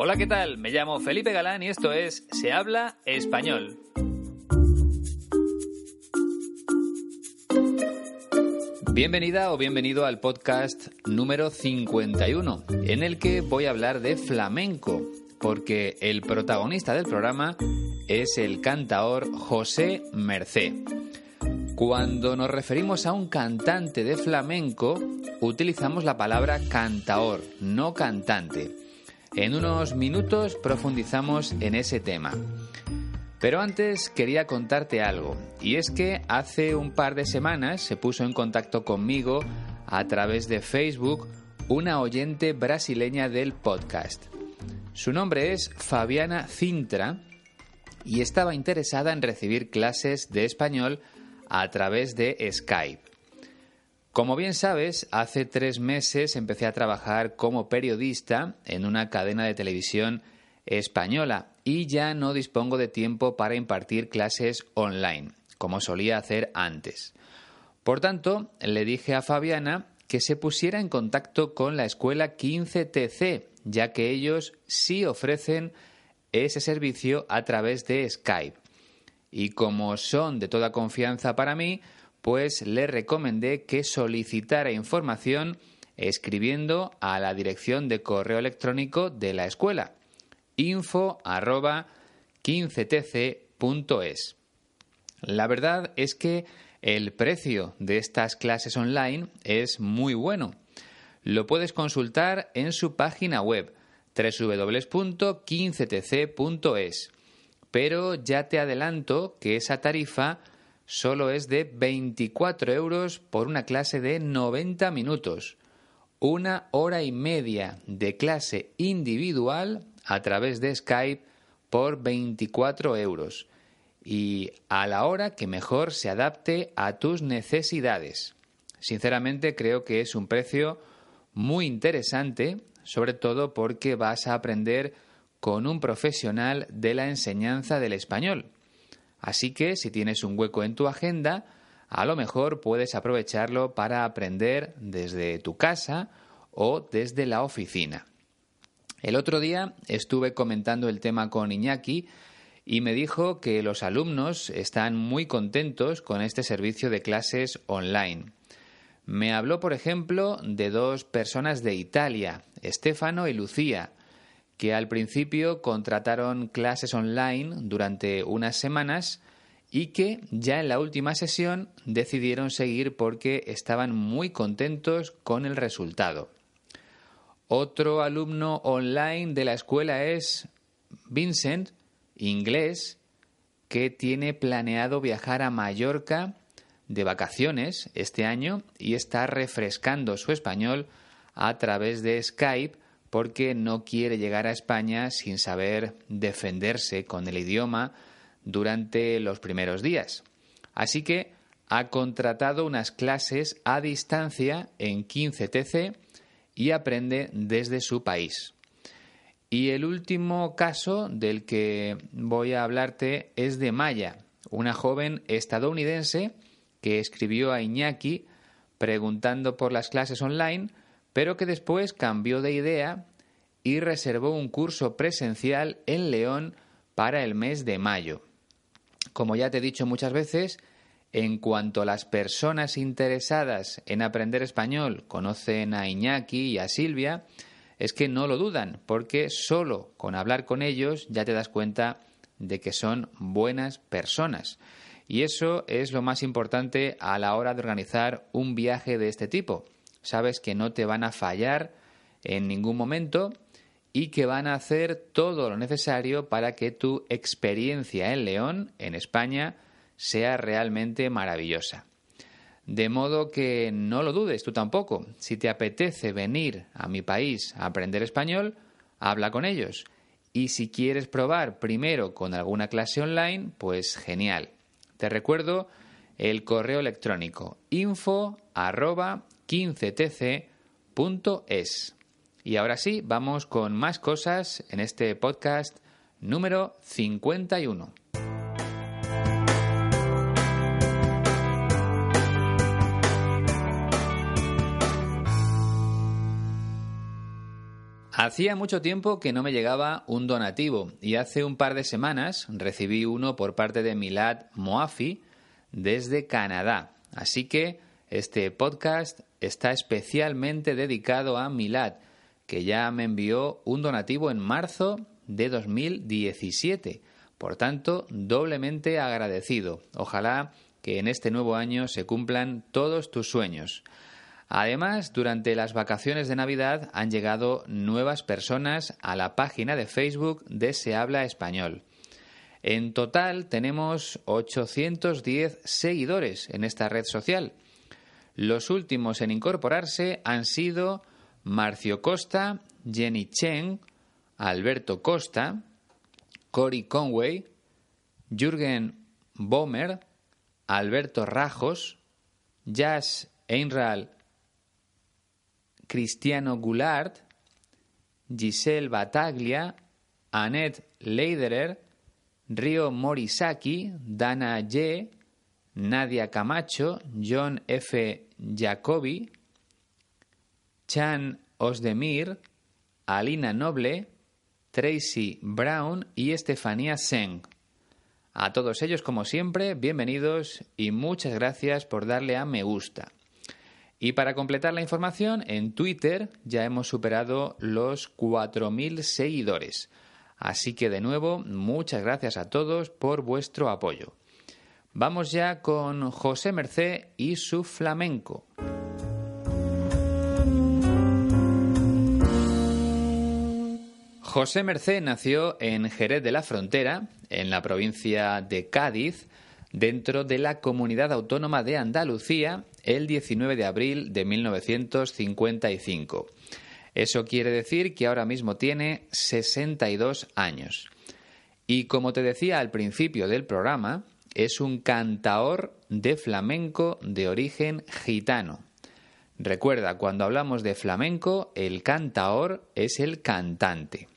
Hola, ¿qué tal? Me llamo Felipe Galán y esto es Se habla español. Bienvenida o bienvenido al podcast número 51, en el que voy a hablar de flamenco, porque el protagonista del programa es el cantaor José Mercé. Cuando nos referimos a un cantante de flamenco, utilizamos la palabra cantaor, no cantante. En unos minutos profundizamos en ese tema. Pero antes quería contarte algo, y es que hace un par de semanas se puso en contacto conmigo a través de Facebook una oyente brasileña del podcast. Su nombre es Fabiana Cintra y estaba interesada en recibir clases de español a través de Skype. Como bien sabes, hace tres meses empecé a trabajar como periodista en una cadena de televisión española y ya no dispongo de tiempo para impartir clases online, como solía hacer antes. Por tanto, le dije a Fabiana que se pusiera en contacto con la escuela 15TC, ya que ellos sí ofrecen ese servicio a través de Skype. Y como son de toda confianza para mí, pues le recomendé que solicitara información escribiendo a la dirección de correo electrónico de la escuela info 15tc.es. La verdad es que el precio de estas clases online es muy bueno. Lo puedes consultar en su página web www.15tc.es pero ya te adelanto que esa tarifa solo es de 24 euros por una clase de 90 minutos, una hora y media de clase individual a través de Skype por 24 euros y a la hora que mejor se adapte a tus necesidades. Sinceramente creo que es un precio muy interesante, sobre todo porque vas a aprender con un profesional de la enseñanza del español. Así que si tienes un hueco en tu agenda, a lo mejor puedes aprovecharlo para aprender desde tu casa o desde la oficina. El otro día estuve comentando el tema con Iñaki y me dijo que los alumnos están muy contentos con este servicio de clases online. Me habló, por ejemplo, de dos personas de Italia, Stefano y Lucía, que al principio contrataron clases online durante unas semanas y que ya en la última sesión decidieron seguir porque estaban muy contentos con el resultado. Otro alumno online de la escuela es Vincent, inglés, que tiene planeado viajar a Mallorca de vacaciones este año y está refrescando su español a través de Skype porque no quiere llegar a España sin saber defenderse con el idioma durante los primeros días. Así que ha contratado unas clases a distancia en 15TC y aprende desde su país. Y el último caso del que voy a hablarte es de Maya, una joven estadounidense que escribió a Iñaki preguntando por las clases online pero que después cambió de idea y reservó un curso presencial en León para el mes de mayo. Como ya te he dicho muchas veces, en cuanto las personas interesadas en aprender español conocen a Iñaki y a Silvia, es que no lo dudan, porque solo con hablar con ellos ya te das cuenta de que son buenas personas. Y eso es lo más importante a la hora de organizar un viaje de este tipo sabes que no te van a fallar en ningún momento y que van a hacer todo lo necesario para que tu experiencia en León, en España, sea realmente maravillosa. De modo que no lo dudes tú tampoco. Si te apetece venir a mi país a aprender español, habla con ellos. Y si quieres probar primero con alguna clase online, pues genial. Te recuerdo el correo electrónico info 15tc.es. Y ahora sí, vamos con más cosas en este podcast número 51. Hacía mucho tiempo que no me llegaba un donativo y hace un par de semanas recibí uno por parte de Milad Moafi desde Canadá. Así que este podcast está especialmente dedicado a Milad, que ya me envió un donativo en marzo de 2017. Por tanto, doblemente agradecido. Ojalá que en este nuevo año se cumplan todos tus sueños. Además, durante las vacaciones de Navidad han llegado nuevas personas a la página de Facebook de Se Habla Español. En total tenemos 810 seguidores en esta red social. Los últimos en incorporarse han sido Marcio Costa, Jenny Cheng, Alberto Costa, Cory Conway, Jürgen Bomer, Alberto Rajos, Jazz Einral Cristiano Goulart, Giselle Bataglia, Annette Leiderer, Rio Morisaki, Dana Ye, Nadia Camacho, John F. Jacobi, Chan Osdemir, Alina Noble, Tracy Brown y Estefanía Seng. A todos ellos, como siempre, bienvenidos y muchas gracias por darle a me gusta. Y para completar la información, en Twitter ya hemos superado los 4.000 seguidores. Así que de nuevo, muchas gracias a todos por vuestro apoyo. Vamos ya con José Mercé y su flamenco. José Mercé nació en Jerez de la Frontera, en la provincia de Cádiz, dentro de la Comunidad Autónoma de Andalucía el 19 de abril de 1955. Eso quiere decir que ahora mismo tiene 62 años. Y como te decía al principio del programa, es un cantaor de flamenco de origen gitano. Recuerda, cuando hablamos de flamenco, el cantaor es el cantante.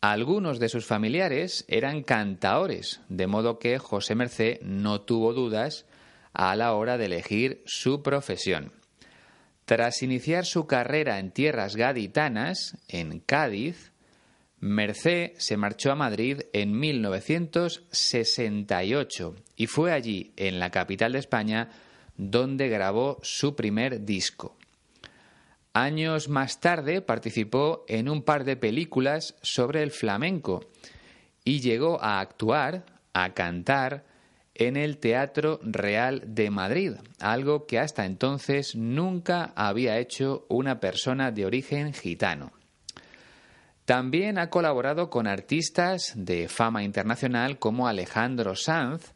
Algunos de sus familiares eran cantaores, de modo que José Mercé no tuvo dudas a la hora de elegir su profesión. Tras iniciar su carrera en tierras gaditanas, en Cádiz, Mercé se marchó a Madrid en 1968 y fue allí, en la capital de España, donde grabó su primer disco. Años más tarde participó en un par de películas sobre el flamenco y llegó a actuar, a cantar en el Teatro Real de Madrid, algo que hasta entonces nunca había hecho una persona de origen gitano. También ha colaborado con artistas de fama internacional como Alejandro Sanz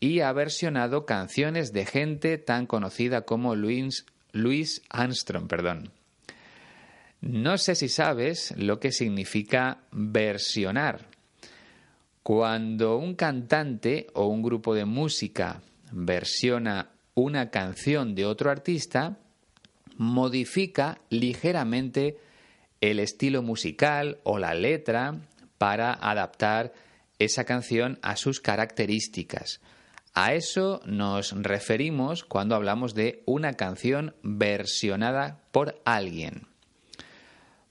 y ha versionado canciones de gente tan conocida como Louis Armstrong, perdón. No sé si sabes lo que significa versionar. Cuando un cantante o un grupo de música versiona una canción de otro artista, modifica ligeramente el estilo musical o la letra para adaptar esa canción a sus características. A eso nos referimos cuando hablamos de una canción versionada por alguien.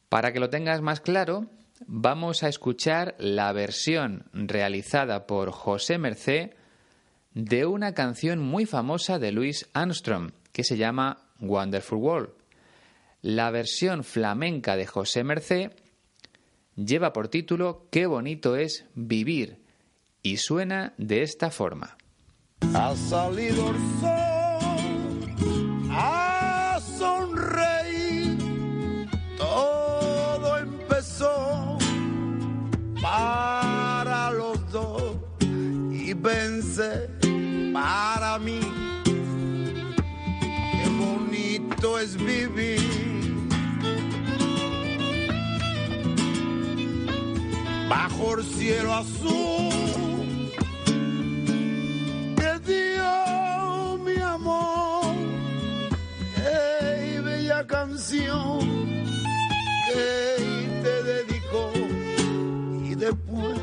Para que lo tengas más claro, vamos a escuchar la versión realizada por José Mercé de una canción muy famosa de Louis Armstrong que se llama Wonderful World. La versión flamenca de José Mercé lleva por título Qué bonito es vivir y suena de esta forma. Ha salido el sol a sonreír, todo empezó para los dos y pensé para mí, qué bonito es vivir. Bajo el cielo azul que dio mi amor, qué bella canción que te dedicó y después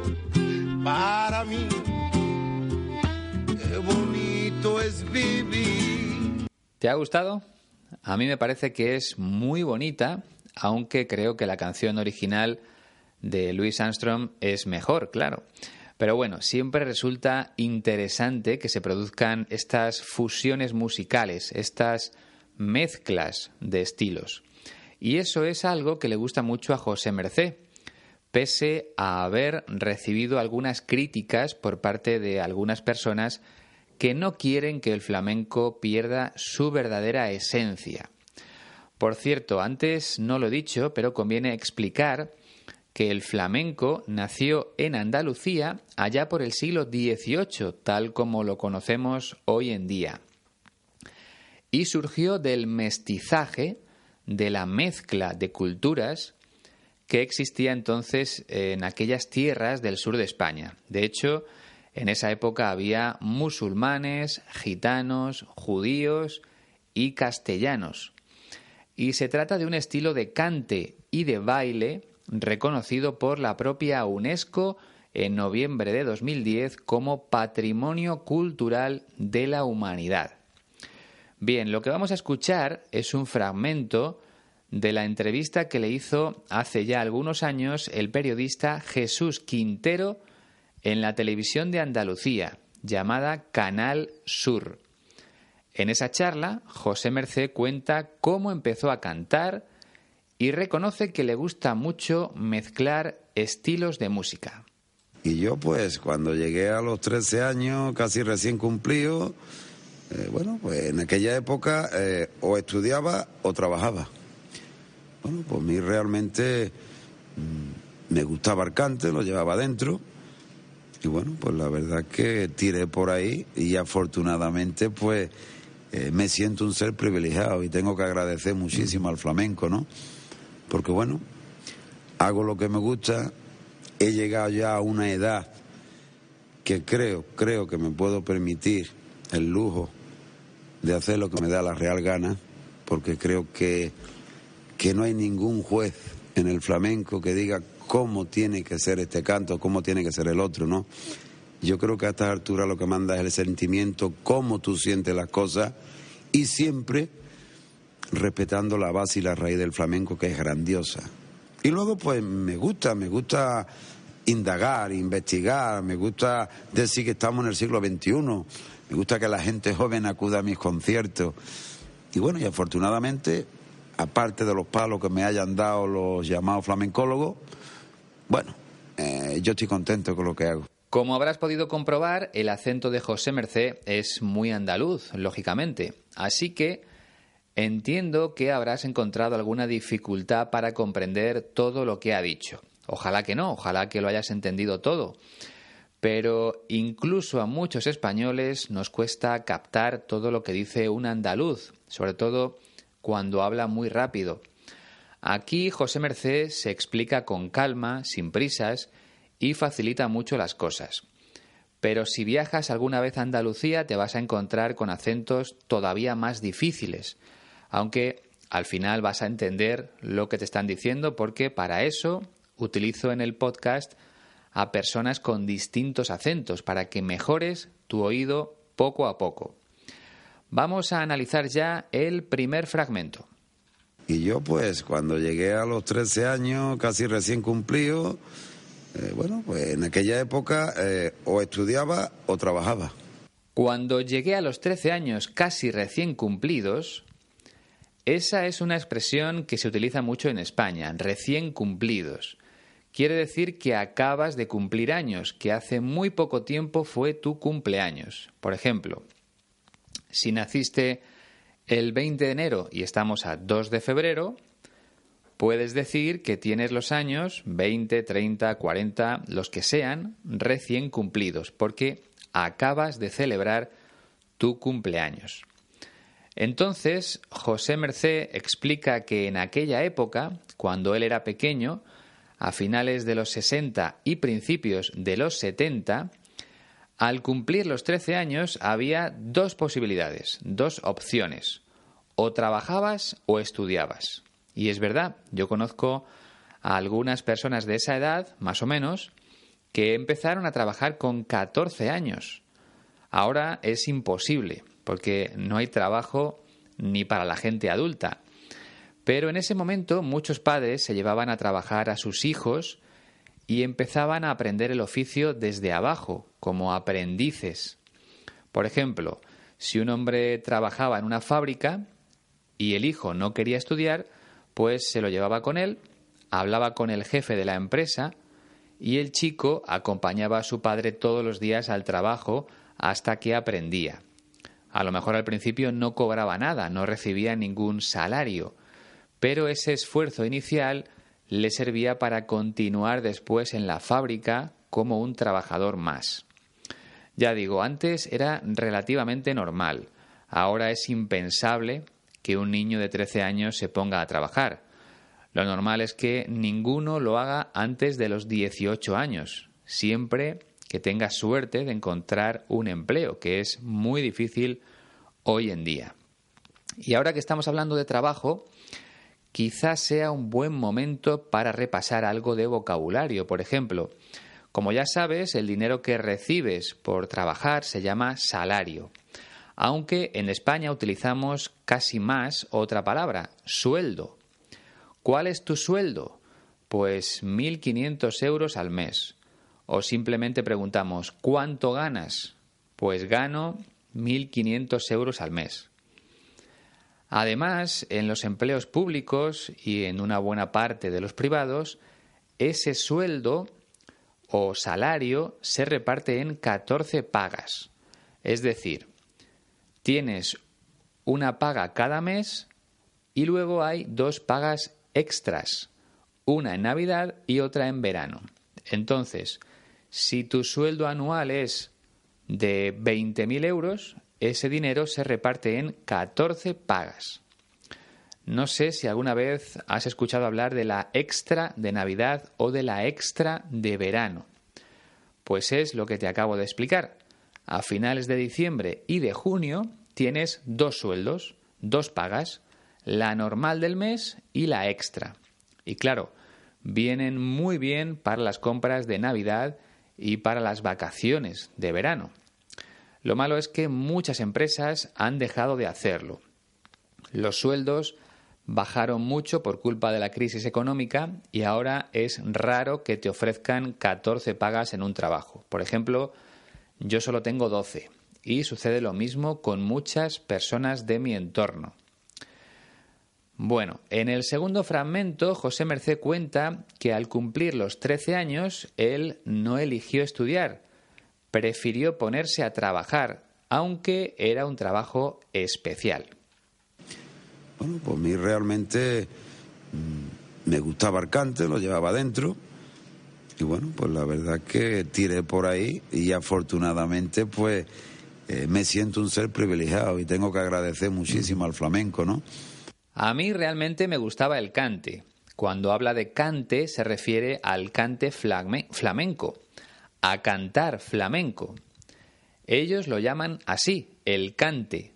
para mí qué bonito es vivir. ¿Te ha gustado? A mí me parece que es muy bonita, aunque creo que la canción original de Louis Armstrong es mejor, claro. Pero bueno, siempre resulta interesante que se produzcan estas fusiones musicales, estas mezclas de estilos. Y eso es algo que le gusta mucho a José Mercé, pese a haber recibido algunas críticas por parte de algunas personas que no quieren que el flamenco pierda su verdadera esencia. Por cierto, antes no lo he dicho, pero conviene explicar que el flamenco nació en Andalucía allá por el siglo XVIII, tal como lo conocemos hoy en día. Y surgió del mestizaje, de la mezcla de culturas que existía entonces en aquellas tierras del sur de España. De hecho, en esa época había musulmanes, gitanos, judíos y castellanos. Y se trata de un estilo de cante y de baile reconocido por la propia UNESCO en noviembre de 2010 como Patrimonio Cultural de la Humanidad. Bien, lo que vamos a escuchar es un fragmento de la entrevista que le hizo hace ya algunos años el periodista Jesús Quintero en la televisión de Andalucía, llamada Canal Sur. En esa charla, José Mercé cuenta cómo empezó a cantar y reconoce que le gusta mucho mezclar estilos de música. Y yo pues cuando llegué a los 13 años, casi recién cumplido, eh, bueno, pues en aquella época eh, o estudiaba o trabajaba. Bueno, pues a mí realmente mm, me gustaba el cante, lo llevaba dentro y bueno, pues la verdad que tiré por ahí y afortunadamente pues eh, me siento un ser privilegiado y tengo que agradecer muchísimo al flamenco, ¿no? Porque bueno, hago lo que me gusta, he llegado ya a una edad que creo, creo que me puedo permitir el lujo de hacer lo que me da la real gana, porque creo que, que no hay ningún juez en el flamenco que diga cómo tiene que ser este canto, cómo tiene que ser el otro, ¿no? Yo creo que a estas alturas lo que manda es el sentimiento, cómo tú sientes las cosas y siempre respetando la base y la raíz del flamenco que es grandiosa. Y luego pues me gusta, me gusta indagar, investigar, me gusta decir que estamos en el siglo XXI, me gusta que la gente joven acuda a mis conciertos. Y bueno, y afortunadamente, aparte de los palos que me hayan dado los llamados flamencólogos, bueno, eh, yo estoy contento con lo que hago. Como habrás podido comprobar, el acento de José Mercé es muy andaluz, lógicamente. Así que entiendo que habrás encontrado alguna dificultad para comprender todo lo que ha dicho. Ojalá que no, ojalá que lo hayas entendido todo. Pero incluso a muchos españoles nos cuesta captar todo lo que dice un andaluz, sobre todo cuando habla muy rápido. Aquí José Merced se explica con calma, sin prisas, y facilita mucho las cosas. Pero si viajas alguna vez a Andalucía te vas a encontrar con acentos todavía más difíciles, aunque al final vas a entender lo que te están diciendo porque para eso utilizo en el podcast a personas con distintos acentos para que mejores tu oído poco a poco. Vamos a analizar ya el primer fragmento. Y yo pues cuando llegué a los 13 años, casi recién cumplido, eh, bueno, pues en aquella época eh, o estudiaba o trabajaba. Cuando llegué a los 13 años casi recién cumplidos, esa es una expresión que se utiliza mucho en España, recién cumplidos. Quiere decir que acabas de cumplir años, que hace muy poco tiempo fue tu cumpleaños. Por ejemplo, si naciste el 20 de enero y estamos a 2 de febrero, puedes decir que tienes los años 20, 30, 40, los que sean, recién cumplidos, porque acabas de celebrar tu cumpleaños. Entonces, José Mercé explica que en aquella época, cuando él era pequeño, a finales de los 60 y principios de los 70, al cumplir los 13 años había dos posibilidades, dos opciones. O trabajabas o estudiabas. Y es verdad, yo conozco a algunas personas de esa edad, más o menos, que empezaron a trabajar con 14 años. Ahora es imposible, porque no hay trabajo ni para la gente adulta. Pero en ese momento muchos padres se llevaban a trabajar a sus hijos y empezaban a aprender el oficio desde abajo, como aprendices. Por ejemplo, si un hombre trabajaba en una fábrica y el hijo no quería estudiar, pues se lo llevaba con él, hablaba con el jefe de la empresa y el chico acompañaba a su padre todos los días al trabajo hasta que aprendía. A lo mejor al principio no cobraba nada, no recibía ningún salario, pero ese esfuerzo inicial le servía para continuar después en la fábrica como un trabajador más. Ya digo, antes era relativamente normal, ahora es impensable que un niño de 13 años se ponga a trabajar. Lo normal es que ninguno lo haga antes de los 18 años, siempre que tenga suerte de encontrar un empleo, que es muy difícil hoy en día. Y ahora que estamos hablando de trabajo, quizás sea un buen momento para repasar algo de vocabulario. Por ejemplo, como ya sabes, el dinero que recibes por trabajar se llama salario. Aunque en España utilizamos casi más otra palabra, sueldo. ¿Cuál es tu sueldo? Pues 1.500 euros al mes. O simplemente preguntamos, ¿cuánto ganas? Pues gano 1.500 euros al mes. Además, en los empleos públicos y en una buena parte de los privados, ese sueldo o salario se reparte en 14 pagas. Es decir, tienes una paga cada mes y luego hay dos pagas extras, una en Navidad y otra en verano. Entonces, si tu sueldo anual es de 20.000 euros, ese dinero se reparte en 14 pagas. No sé si alguna vez has escuchado hablar de la extra de Navidad o de la extra de verano. Pues es lo que te acabo de explicar. A finales de diciembre y de junio tienes dos sueldos, dos pagas, la normal del mes y la extra. Y claro, vienen muy bien para las compras de Navidad y para las vacaciones de verano. Lo malo es que muchas empresas han dejado de hacerlo. Los sueldos bajaron mucho por culpa de la crisis económica y ahora es raro que te ofrezcan 14 pagas en un trabajo. Por ejemplo, yo solo tengo 12 y sucede lo mismo con muchas personas de mi entorno. Bueno, en el segundo fragmento José Merced cuenta que al cumplir los 13 años él no eligió estudiar, prefirió ponerse a trabajar, aunque era un trabajo especial. Bueno, pues a mí realmente mm, me gustaba el cante, lo llevaba dentro. Y bueno, pues la verdad que tiré por ahí y afortunadamente pues eh, me siento un ser privilegiado y tengo que agradecer muchísimo al flamenco, ¿no? A mí realmente me gustaba el cante. Cuando habla de cante se refiere al cante flamenco a cantar flamenco. Ellos lo llaman así, el cante.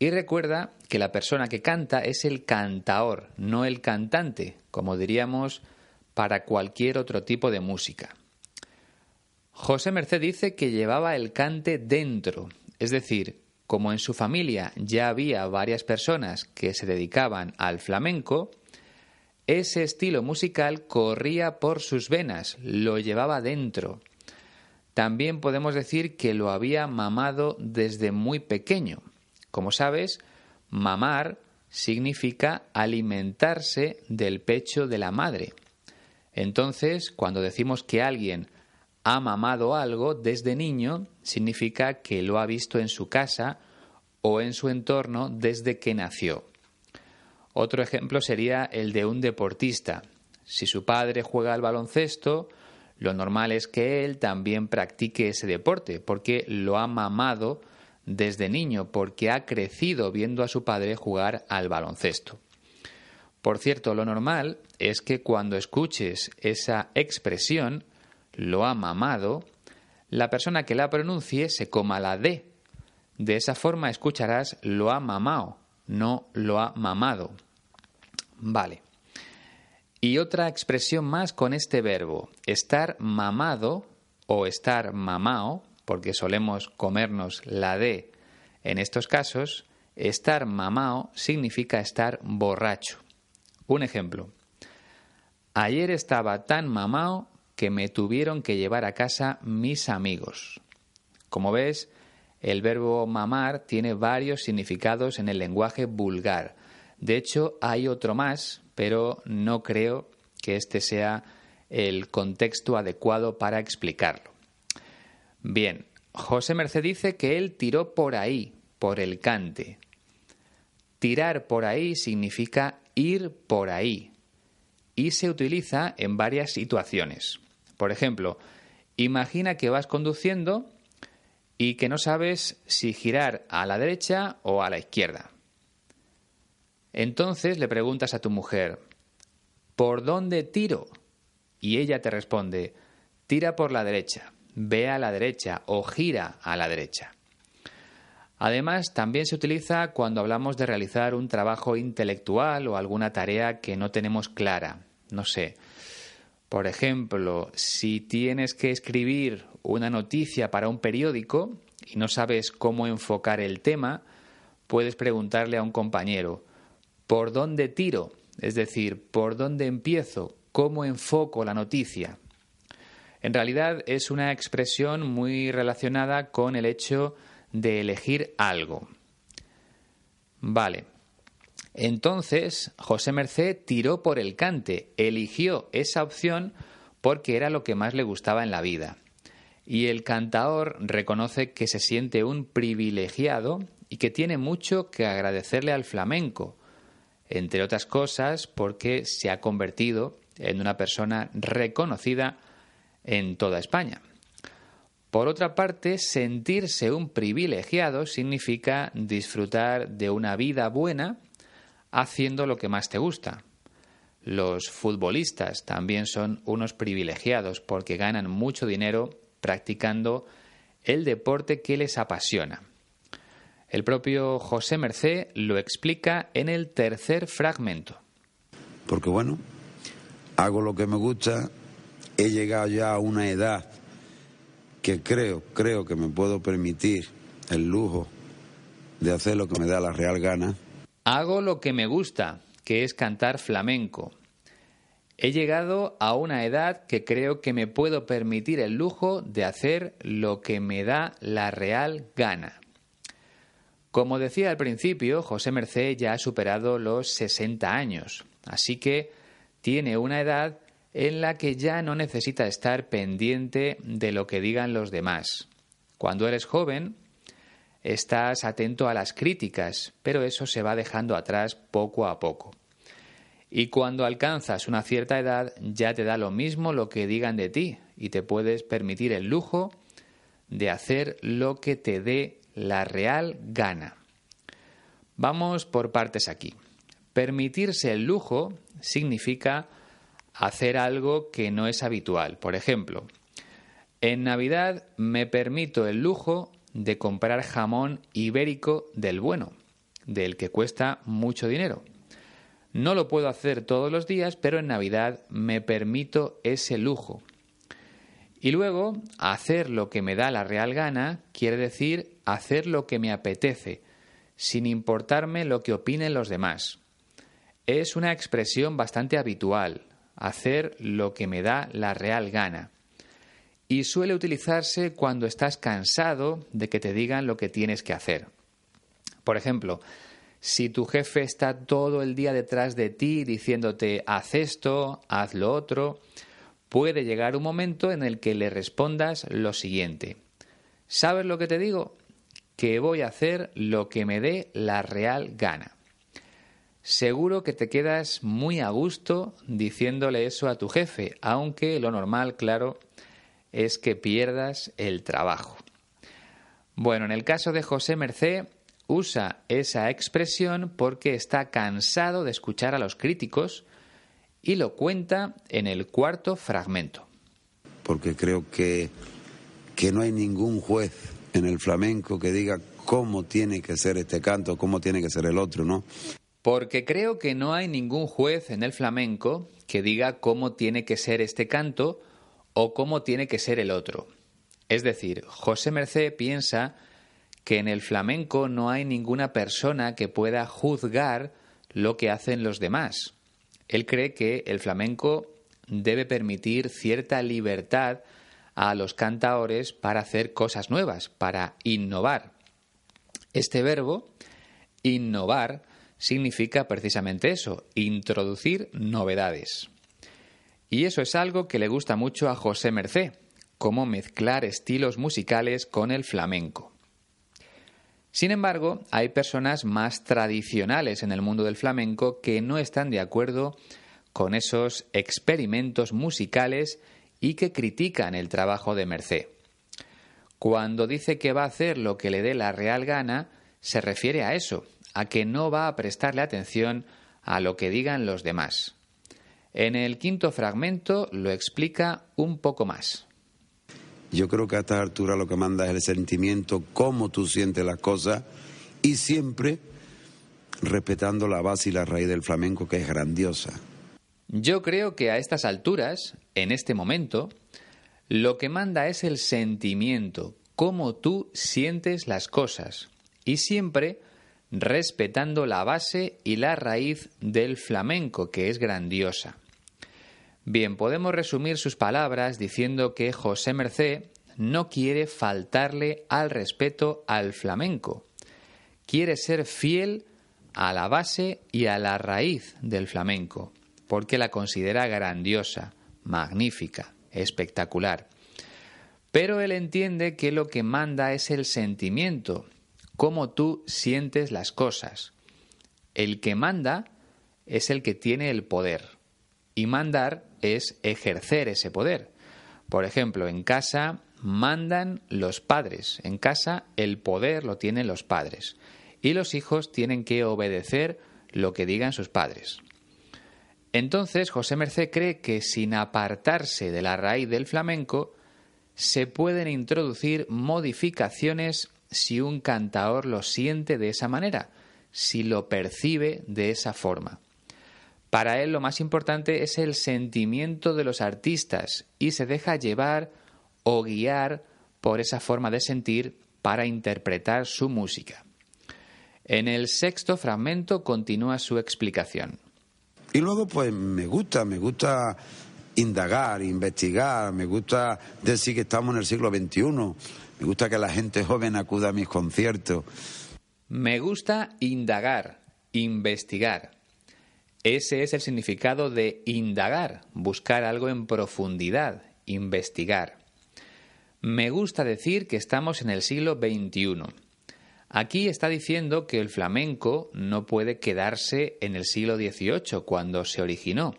Y recuerda que la persona que canta es el cantaor, no el cantante, como diríamos para cualquier otro tipo de música. José Merced dice que llevaba el cante dentro, es decir, como en su familia ya había varias personas que se dedicaban al flamenco, ese estilo musical corría por sus venas, lo llevaba dentro. También podemos decir que lo había mamado desde muy pequeño. Como sabes, mamar significa alimentarse del pecho de la madre. Entonces, cuando decimos que alguien ha mamado algo desde niño, significa que lo ha visto en su casa o en su entorno desde que nació. Otro ejemplo sería el de un deportista. Si su padre juega al baloncesto, lo normal es que él también practique ese deporte, porque lo ha mamado desde niño, porque ha crecido viendo a su padre jugar al baloncesto. Por cierto, lo normal es que cuando escuches esa expresión, lo ha mamado, la persona que la pronuncie se coma la D. De esa forma escucharás lo ha mamado, no lo ha mamado. Vale. Y otra expresión más con este verbo, estar mamado o estar mamao, porque solemos comernos la D en estos casos, estar mamao significa estar borracho. Un ejemplo. Ayer estaba tan mamao que me tuvieron que llevar a casa mis amigos. Como ves, el verbo mamar tiene varios significados en el lenguaje vulgar. De hecho, hay otro más, pero no creo que este sea el contexto adecuado para explicarlo. Bien, José Merced dice que él tiró por ahí, por el cante. Tirar por ahí significa ir por ahí y se utiliza en varias situaciones. Por ejemplo, imagina que vas conduciendo y que no sabes si girar a la derecha o a la izquierda. Entonces le preguntas a tu mujer, ¿por dónde tiro? Y ella te responde, tira por la derecha, ve a la derecha o gira a la derecha. Además, también se utiliza cuando hablamos de realizar un trabajo intelectual o alguna tarea que no tenemos clara. No sé. Por ejemplo, si tienes que escribir una noticia para un periódico y no sabes cómo enfocar el tema, puedes preguntarle a un compañero, ¿por dónde tiro? Es decir, ¿por dónde empiezo? ¿Cómo enfoco la noticia? En realidad es una expresión muy relacionada con el hecho de elegir algo. Vale. Entonces, José Merced tiró por el cante, eligió esa opción porque era lo que más le gustaba en la vida. Y el cantaor reconoce que se siente un privilegiado y que tiene mucho que agradecerle al flamenco, entre otras cosas porque se ha convertido en una persona reconocida en toda España. Por otra parte, sentirse un privilegiado significa disfrutar de una vida buena haciendo lo que más te gusta. Los futbolistas también son unos privilegiados porque ganan mucho dinero practicando el deporte que les apasiona. El propio José Mercé lo explica en el tercer fragmento. Porque bueno, hago lo que me gusta, he llegado ya a una edad que creo, creo que me puedo permitir el lujo de hacer lo que me da la real gana. Hago lo que me gusta, que es cantar flamenco. He llegado a una edad que creo que me puedo permitir el lujo de hacer lo que me da la real gana. Como decía al principio, José Mercé ya ha superado los 60 años, así que tiene una edad en la que ya no necesita estar pendiente de lo que digan los demás. Cuando eres joven, estás atento a las críticas, pero eso se va dejando atrás poco a poco. Y cuando alcanzas una cierta edad ya te da lo mismo lo que digan de ti y te puedes permitir el lujo de hacer lo que te dé la real gana. Vamos por partes aquí. Permitirse el lujo significa hacer algo que no es habitual. Por ejemplo, en Navidad me permito el lujo de comprar jamón ibérico del bueno, del que cuesta mucho dinero. No lo puedo hacer todos los días, pero en Navidad me permito ese lujo. Y luego, hacer lo que me da la real gana quiere decir hacer lo que me apetece, sin importarme lo que opinen los demás. Es una expresión bastante habitual, hacer lo que me da la real gana. Y suele utilizarse cuando estás cansado de que te digan lo que tienes que hacer. Por ejemplo, si tu jefe está todo el día detrás de ti diciéndote haz esto, haz lo otro, puede llegar un momento en el que le respondas lo siguiente. ¿Sabes lo que te digo? Que voy a hacer lo que me dé la real gana. Seguro que te quedas muy a gusto diciéndole eso a tu jefe, aunque lo normal, claro, es que pierdas el trabajo. Bueno, en el caso de José Mercé, usa esa expresión porque está cansado de escuchar a los críticos y lo cuenta en el cuarto fragmento. Porque creo que, que no hay ningún juez en el flamenco que diga cómo tiene que ser este canto, cómo tiene que ser el otro, ¿no? Porque creo que no hay ningún juez en el flamenco que diga cómo tiene que ser este canto o cómo tiene que ser el otro. Es decir, José Mercé piensa que en el flamenco no hay ninguna persona que pueda juzgar lo que hacen los demás. Él cree que el flamenco debe permitir cierta libertad a los cantaores para hacer cosas nuevas, para innovar. Este verbo, innovar, significa precisamente eso, introducir novedades. Y eso es algo que le gusta mucho a José Mercé, cómo mezclar estilos musicales con el flamenco. Sin embargo, hay personas más tradicionales en el mundo del flamenco que no están de acuerdo con esos experimentos musicales y que critican el trabajo de Mercé. Cuando dice que va a hacer lo que le dé la real gana, se refiere a eso, a que no va a prestarle atención a lo que digan los demás. En el quinto fragmento lo explica un poco más. Yo creo que a esta altura lo que manda es el sentimiento, cómo tú sientes las cosas y siempre respetando la base y la raíz del flamenco que es grandiosa. Yo creo que a estas alturas, en este momento, lo que manda es el sentimiento, cómo tú sientes las cosas, y siempre respetando la base y la raíz del flamenco, que es grandiosa. Bien, podemos resumir sus palabras diciendo que José Mercé no quiere faltarle al respeto al flamenco, quiere ser fiel a la base y a la raíz del flamenco porque la considera grandiosa, magnífica, espectacular. Pero él entiende que lo que manda es el sentimiento, cómo tú sientes las cosas. El que manda es el que tiene el poder. Y mandar es ejercer ese poder. Por ejemplo, en casa mandan los padres. En casa el poder lo tienen los padres. Y los hijos tienen que obedecer lo que digan sus padres. Entonces José Mercé cree que sin apartarse de la raíz del flamenco, se pueden introducir modificaciones si un cantaor lo siente de esa manera, si lo percibe de esa forma. Para él lo más importante es el sentimiento de los artistas y se deja llevar o guiar por esa forma de sentir para interpretar su música. En el sexto fragmento continúa su explicación. Y luego, pues me gusta, me gusta indagar, investigar, me gusta decir que estamos en el siglo XXI, me gusta que la gente joven acuda a mis conciertos. Me gusta indagar, investigar. Ese es el significado de indagar, buscar algo en profundidad, investigar. Me gusta decir que estamos en el siglo XXI. Aquí está diciendo que el flamenco no puede quedarse en el siglo XVIII, cuando se originó,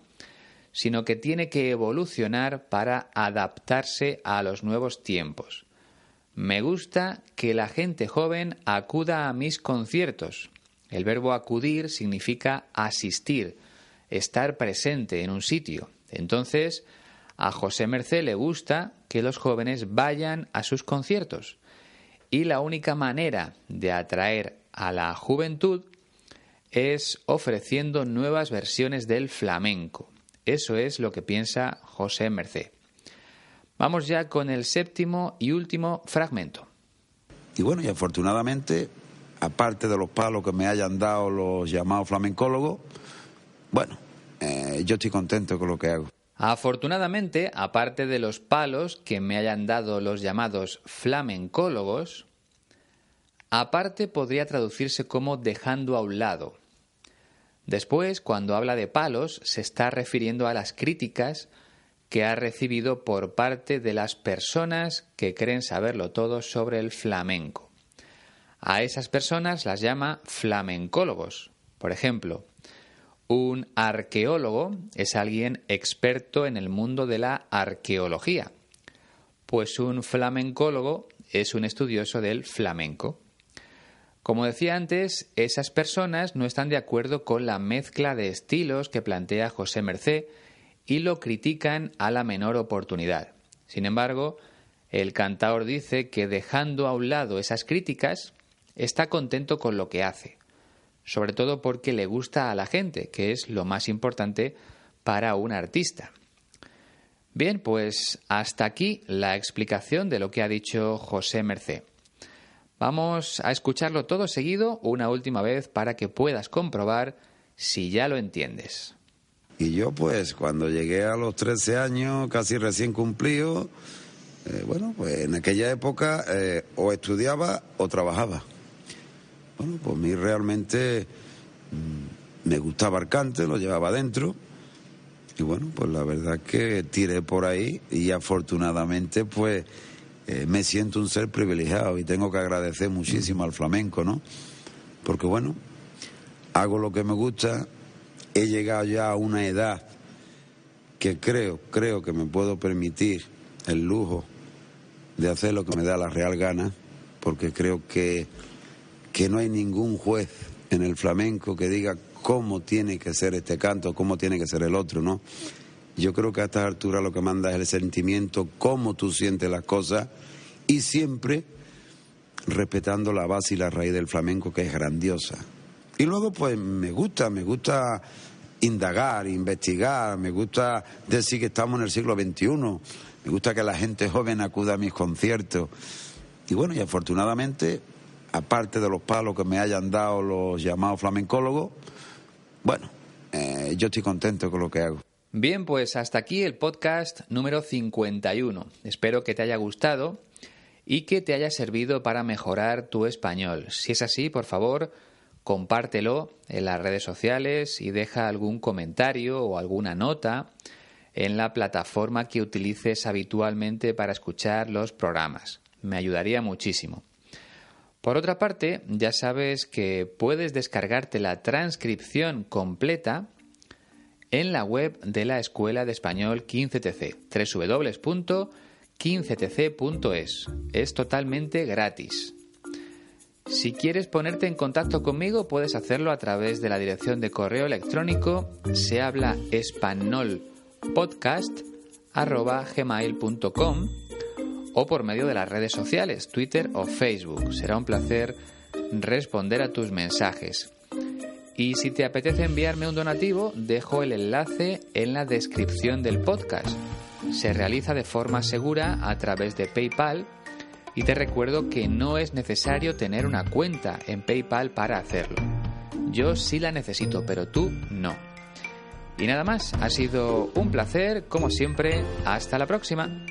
sino que tiene que evolucionar para adaptarse a los nuevos tiempos. Me gusta que la gente joven acuda a mis conciertos. El verbo acudir significa asistir, estar presente en un sitio. Entonces, a José Mercé le gusta que los jóvenes vayan a sus conciertos y la única manera de atraer a la juventud es ofreciendo nuevas versiones del flamenco. Eso es lo que piensa José Mercé. Vamos ya con el séptimo y último fragmento. Y bueno, y afortunadamente, aparte de los palos que me hayan dado los llamados flamencólogos, bueno, eh, yo estoy contento con lo que hago. Afortunadamente, aparte de los palos que me hayan dado los llamados flamencólogos, aparte podría traducirse como dejando a un lado. Después, cuando habla de palos, se está refiriendo a las críticas que ha recibido por parte de las personas que creen saberlo todo sobre el flamenco. A esas personas las llama flamencólogos. Por ejemplo, un arqueólogo es alguien experto en el mundo de la arqueología, pues un flamencólogo es un estudioso del flamenco. Como decía antes, esas personas no están de acuerdo con la mezcla de estilos que plantea José Mercé y lo critican a la menor oportunidad. Sin embargo, el cantaor dice que dejando a un lado esas críticas, está contento con lo que hace sobre todo porque le gusta a la gente, que es lo más importante para un artista. Bien, pues hasta aquí la explicación de lo que ha dicho José Mercé. Vamos a escucharlo todo seguido una última vez para que puedas comprobar si ya lo entiendes. Y yo pues cuando llegué a los 13 años, casi recién cumplido, eh, bueno, pues en aquella época eh, o estudiaba o trabajaba. Bueno, pues a mí realmente mm, me gustaba el cante, lo llevaba dentro. Y bueno, pues la verdad que tiré por ahí y afortunadamente pues eh, me siento un ser privilegiado y tengo que agradecer muchísimo al flamenco, ¿no? Porque bueno, hago lo que me gusta, he llegado ya a una edad que creo, creo que me puedo permitir el lujo de hacer lo que me da la real gana, porque creo que, que no hay ningún juez en el flamenco que diga cómo tiene que ser este canto, cómo tiene que ser el otro, ¿no? Yo creo que a estas alturas lo que manda es el sentimiento, cómo tú sientes las cosas y siempre respetando la base y la raíz del flamenco que es grandiosa. Y luego pues me gusta, me gusta indagar, investigar, me gusta decir que estamos en el siglo XXI, me gusta que la gente joven acuda a mis conciertos. Y bueno, y afortunadamente, aparte de los palos que me hayan dado los llamados flamencólogos, bueno, eh, yo estoy contento con lo que hago. Bien, pues hasta aquí el podcast número 51. Espero que te haya gustado y que te haya servido para mejorar tu español. Si es así, por favor, compártelo en las redes sociales y deja algún comentario o alguna nota en la plataforma que utilices habitualmente para escuchar los programas. Me ayudaría muchísimo. Por otra parte, ya sabes que puedes descargarte la transcripción completa en la web de la Escuela de Español 15TC, www.15tc.es. Es totalmente gratis. Si quieres ponerte en contacto conmigo, puedes hacerlo a través de la dirección de correo electrónico se habla o por medio de las redes sociales, Twitter o Facebook. Será un placer responder a tus mensajes. Y si te apetece enviarme un donativo, dejo el enlace en la descripción del podcast. Se realiza de forma segura a través de PayPal y te recuerdo que no es necesario tener una cuenta en PayPal para hacerlo. Yo sí la necesito, pero tú no. Y nada más, ha sido un placer, como siempre, hasta la próxima.